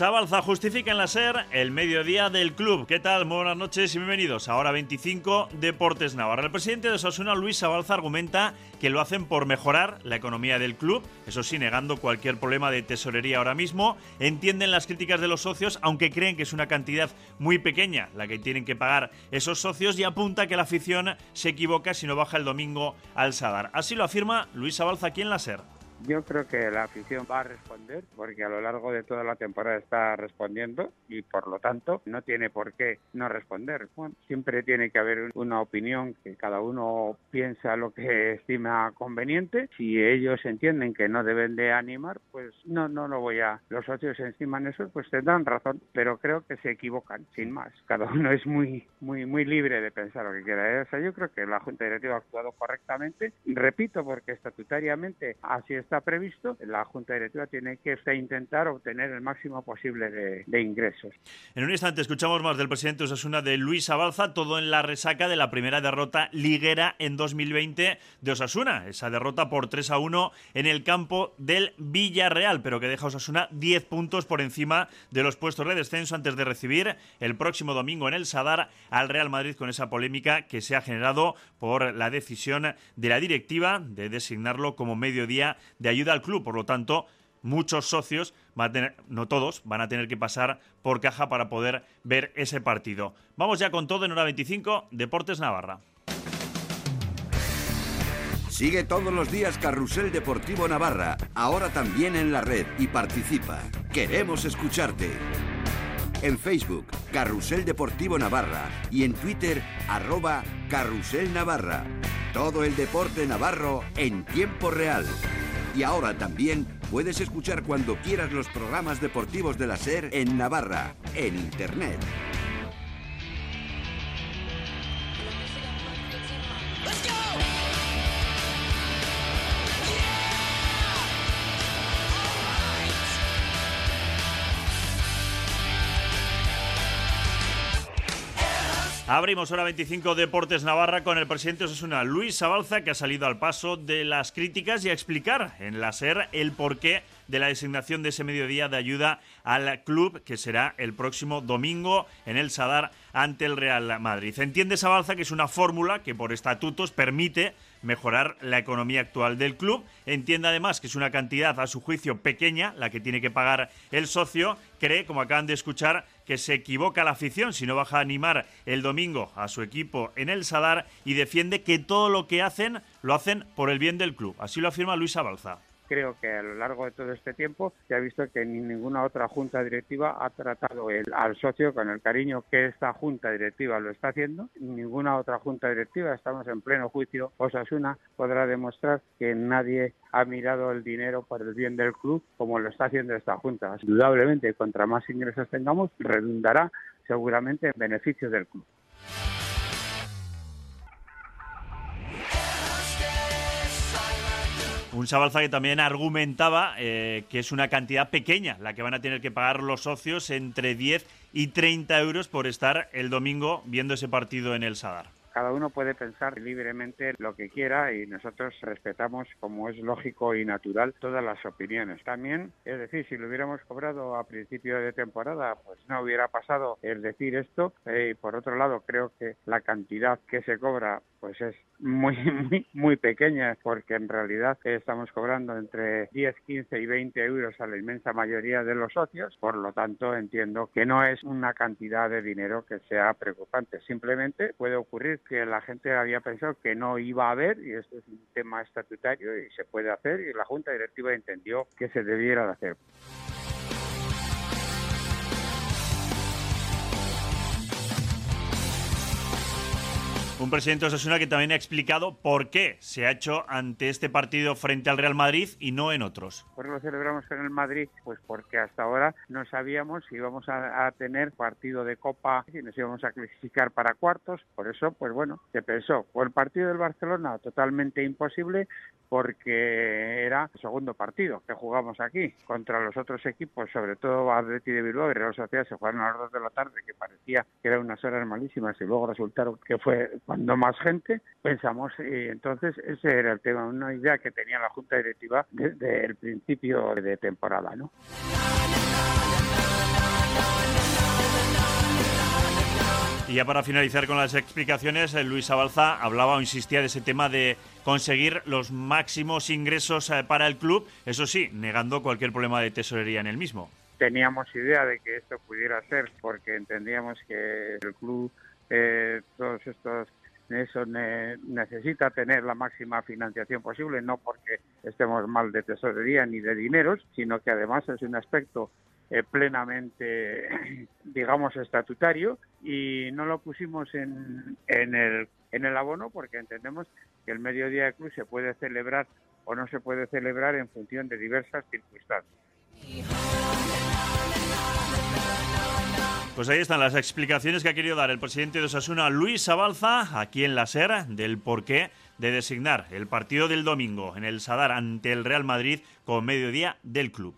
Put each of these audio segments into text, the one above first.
Sabalza justifica en la SER el mediodía del club. ¿Qué tal? Muy buenas noches y bienvenidos. Ahora 25 Deportes Navarra. El presidente de Osasuna, Luis Sabalza, argumenta que lo hacen por mejorar la economía del club, eso sí, negando cualquier problema de tesorería ahora mismo. Entienden las críticas de los socios, aunque creen que es una cantidad muy pequeña la que tienen que pagar esos socios y apunta que la afición se equivoca si no baja el domingo al Sadar. Así lo afirma Luis Sabalza aquí en la SER. Yo creo que la afición va a responder porque a lo largo de toda la temporada está respondiendo y por lo tanto no tiene por qué no responder. siempre tiene que haber una opinión que cada uno piensa lo que estima conveniente. Si ellos entienden que no deben de animar, pues no, no lo voy a. Los socios estiman eso, pues tendrán razón, pero creo que se equivocan, sin más. Cada uno es muy, muy, muy libre de pensar lo que quiera. O sea, yo creo que la Junta Directiva ha actuado correctamente. Repito, porque estatutariamente así es está previsto, la Junta Directiva tiene que intentar obtener el máximo posible de, ingresos. En un instante escuchamos más del presidente Osasuna de Luis Abalza, todo en la resaca de la primera derrota liguera en 2020 de Osasuna, esa derrota por 3 a 1 en el campo del Villarreal, pero que deja Osasuna 10 puntos por encima de los puestos de descenso antes de recibir el próximo domingo en el Sadar al Real Madrid con esa polémica que se ha generado por la decisión de la directiva de designarlo como mediodía de ayuda al club. Por lo tanto, muchos socios, van a tener, no todos, van a tener que pasar por caja para poder ver ese partido. Vamos ya con todo en hora 25, Deportes Navarra. Sigue todos los días Carrusel Deportivo Navarra, ahora también en la red y participa. Queremos escucharte. En Facebook, Carrusel Deportivo Navarra y en Twitter, arroba Carrusel Navarra. Todo el deporte navarro en tiempo real. Y ahora también puedes escuchar cuando quieras los programas deportivos de la SER en Navarra, en Internet. Abrimos hora 25 Deportes Navarra con el presidente Osasuna, Luis Sabalza, que ha salido al paso de las críticas y a explicar en la SER el porqué de la designación de ese mediodía de ayuda al club, que será el próximo domingo en el Sadar ante el Real Madrid. Entiende Sabalza que es una fórmula que por estatutos permite mejorar la economía actual del club. Entiende además que es una cantidad a su juicio pequeña la que tiene que pagar el socio. Cree, como acaban de escuchar, que se equivoca la afición si no baja a animar el domingo a su equipo en el Sadar y defiende que todo lo que hacen lo hacen por el bien del club. Así lo afirma Luis Abalza creo que a lo largo de todo este tiempo se ha visto que ni ninguna otra junta directiva ha tratado el, al socio con el cariño que esta junta directiva lo está haciendo. Ninguna otra junta directiva, estamos en pleno juicio, Osasuna podrá demostrar que nadie ha mirado el dinero por el bien del club como lo está haciendo esta junta. Indudablemente, contra más ingresos tengamos, redundará seguramente en beneficio del club. Un Sabalza que también argumentaba eh, que es una cantidad pequeña la que van a tener que pagar los socios entre 10 y 30 euros por estar el domingo viendo ese partido en el Sadar. Cada uno puede pensar libremente lo que quiera y nosotros respetamos, como es lógico y natural, todas las opiniones. También, es decir, si lo hubiéramos cobrado a principio de temporada, pues no hubiera pasado el decir esto. Eh, por otro lado, creo que la cantidad que se cobra pues es muy, muy, muy pequeña, porque en realidad estamos cobrando entre 10, 15 y 20 euros a la inmensa mayoría de los socios, por lo tanto entiendo que no es una cantidad de dinero que sea preocupante. Simplemente puede ocurrir que la gente había pensado que no iba a haber y esto es un tema estatutario y se puede hacer y la Junta Directiva entendió que se debiera de hacer. Un presidente de Osasuna que también ha explicado por qué se ha hecho ante este partido frente al Real Madrid y no en otros. ¿Por lo celebramos en el Madrid? Pues porque hasta ahora no sabíamos si íbamos a, tener partido de Copa, si nos íbamos a clasificar para cuartos. Por eso, pues bueno, se pensó. Por el partido del Barcelona, totalmente imposible porque era el segundo partido que jugamos aquí contra los otros equipos, sobre todo Atleti de Bilbao y Real Sociedad, se jugaron a las dos de la tarde, que parecía que eran unas horas malísimas y luego resultaron que fue cuando más gente, pensamos, y entonces ese era el tema, una idea que tenía la Junta Directiva desde el principio de temporada, ¿no? Y ya para finalizar con las explicaciones, eh, Luis Abalza hablaba o insistía de ese tema de conseguir los máximos ingresos eh, para el club, eso sí, negando cualquier problema de tesorería en el mismo. Teníamos idea de que esto pudiera ser porque entendíamos que el club, eh, todos estos eso necesita tener la máxima financiación posible, no porque estemos mal de tesorería ni de dineros, sino que además es un aspecto eh, plenamente, digamos, estatutario y no lo pusimos en, el, en el abono porque entendemos que el mediodía de club se puede celebrar o no se puede celebrar en función de diversas circunstancias. Pues ahí están las explicaciones que ha querido dar el presidente de Osasuna, Luis Abalza, aquí en la SER, del porqué de designar el partido del domingo en el Sadar ante el Real Madrid como mediodía del club.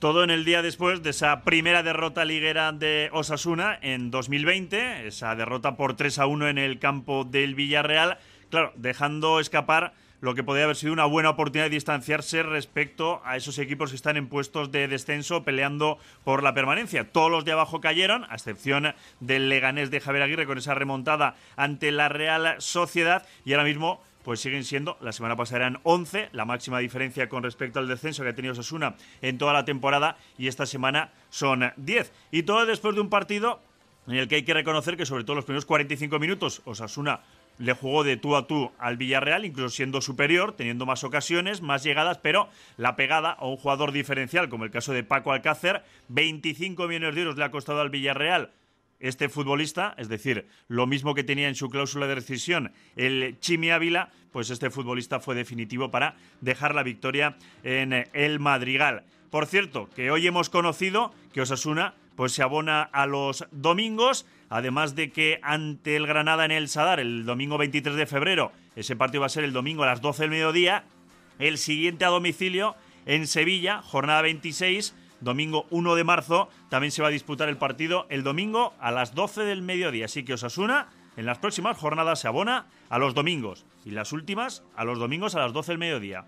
Todo en el día después de esa primera derrota liguera de Osasuna en 2020, esa derrota por 3 a 1 en el campo del Villarreal, claro, dejando escapar lo que podría haber sido una buena oportunidad de distanciarse respecto a esos equipos que están en puestos de descenso peleando por la permanencia. Todos los de abajo cayeron, a excepción del Leganés de Javier Aguirre con esa remontada ante la Real Sociedad y ahora mismo pues siguen siendo, la semana pasada eran 11, la máxima diferencia con respecto al descenso que ha tenido Osasuna en toda la temporada y esta semana son 10. Y todo después de un partido en el que hay que reconocer que sobre todo los primeros 45 minutos Osasuna le jugó de tú a tú al Villarreal, incluso siendo superior, teniendo más ocasiones, más llegadas, pero la pegada a un jugador diferencial, como el caso de Paco Alcácer, 25 millones de euros le ha costado al Villarreal este futbolista, es decir, lo mismo que tenía en su cláusula de rescisión el Chimi Ávila, pues este futbolista fue definitivo para dejar la victoria en el Madrigal. Por cierto, que hoy hemos conocido que Osasuna pues se abona a los domingos, además de que ante el Granada en el Sadar el domingo 23 de febrero, ese partido va a ser el domingo a las 12 del mediodía, el siguiente a domicilio en Sevilla, jornada 26, domingo 1 de marzo, también se va a disputar el partido el domingo a las 12 del mediodía. Así que Osasuna en las próximas jornadas se abona a los domingos y las últimas a los domingos a las 12 del mediodía.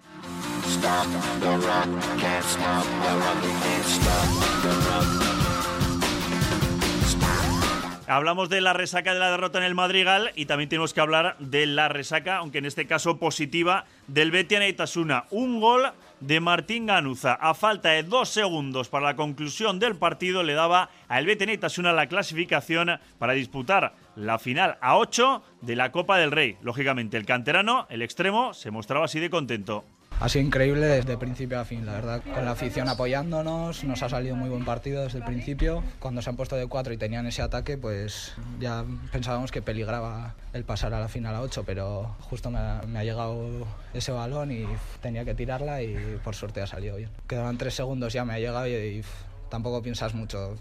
Hablamos de la resaca de la derrota en el Madrigal y también tenemos que hablar de la resaca, aunque en este caso positiva, del Betia Itasuna. Un gol de Martín Ganuza. A falta de dos segundos para la conclusión del partido, le daba al Betia Itasuna la clasificación para disputar la final a 8 de la Copa del Rey. Lógicamente, el canterano, el extremo, se mostraba así de contento ha sido increíble desde principio a fin, la verdad. Con la afición apoyándonos, nos ha salido muy buen partido desde el principio. Cuando se han puesto de cuatro y tenían ese ataque, pues ya pensábamos que peligraba el pasar a la final a 8, pero justo me ha, llegado ese balón y tenía que tirarla y por suerte ha salido bien. Quedaban tres segundos, ya me ha llegado y, tampoco piensas mucho.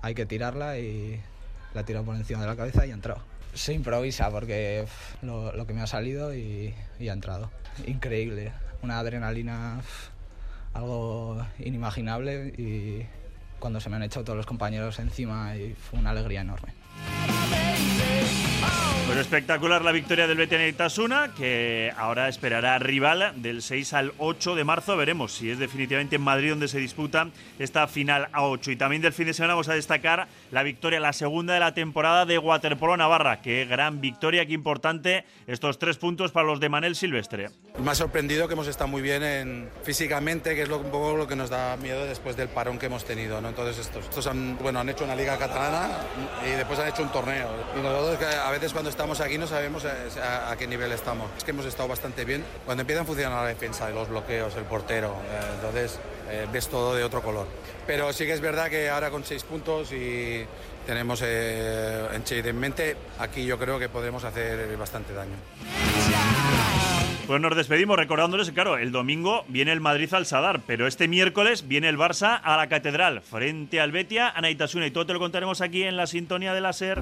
Hay que tirarla y la tiro por encima de la cabeza y ha entrado. Se improvisa porque lo, que me ha salido y, y ha entrado. Increíble una adrenalina algo inimaginable y cuando se me han echado todos los compañeros encima fue una alegría enorme. Pues espectacular la victoria del Betis Itasuna, que ahora esperará rival del 6 al 8 de marzo. Veremos si es definitivamente en Madrid donde se disputa esta final a 8. Y también del fin de semana vamos a destacar la victoria, la segunda de la temporada de Waterpolo Navarra. Qué gran victoria, qué importante estos tres puntos para los de Manel Silvestre. Me ha sorprendido que hemos estado muy bien en, físicamente, que es lo, un poco lo que nos da miedo después del parón que hemos tenido. ¿no? Entonces estos, estos han, bueno, han hecho una liga catalana y después han hecho un torneo. Y nosotros a veces cuando estamos aquí no sabemos a, qué nivel estamos. Es que hemos estado bastante bien. Cuando empiezan a funcionar la defensa, los bloqueos, el portero, eh, entonces eh, ves todo de otro color. Pero sí que es verdad que ahora con seis puntos y tenemos eh, en mente, aquí yo creo que podremos hacer bastante daño. Pues nos despedimos recordándoles que, claro, el domingo viene el Madrid al Sadar, pero este miércoles viene el Barça a la Catedral, frente al Betia, a Naitasuna, y todo te lo contaremos aquí en la sintonía de la SER.